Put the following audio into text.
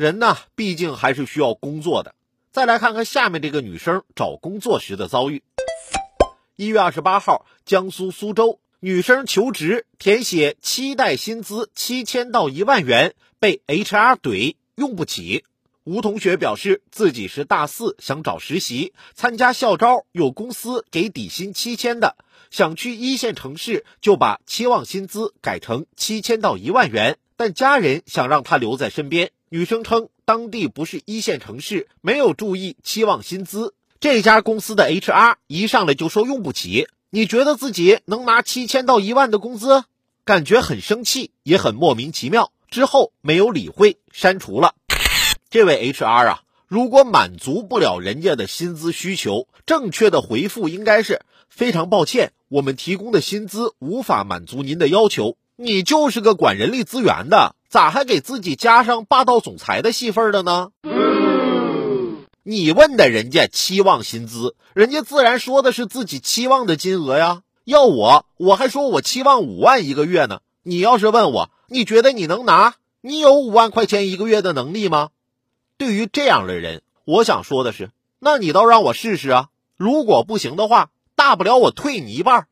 人呢，毕竟还是需要工作的。再来看看下面这个女生找工作时的遭遇。一月二十八号，江苏苏州女生求职，填写期待薪资七千到一万元，被 HR 怼用不起。吴同学表示自己是大四，想找实习，参加校招，有公司给底薪七千的，想去一线城市，就把期望薪资改成七千到一万元，但家人想让他留在身边。女生称。当地不是一线城市，没有注意期望薪资。这家公司的 HR 一上来就说用不起。你觉得自己能拿七千到一万的工资？感觉很生气，也很莫名其妙。之后没有理会，删除了。这位 HR 啊，如果满足不了人家的薪资需求，正确的回复应该是非常抱歉，我们提供的薪资无法满足您的要求。你就是个管人力资源的。咋还给自己加上霸道总裁的戏份的呢？你问的人家期望薪资，人家自然说的是自己期望的金额呀。要我，我还说我期望五万一个月呢。你要是问我，你觉得你能拿？你有五万块钱一个月的能力吗？对于这样的人，我想说的是，那你倒让我试试啊！如果不行的话，大不了我退你一半。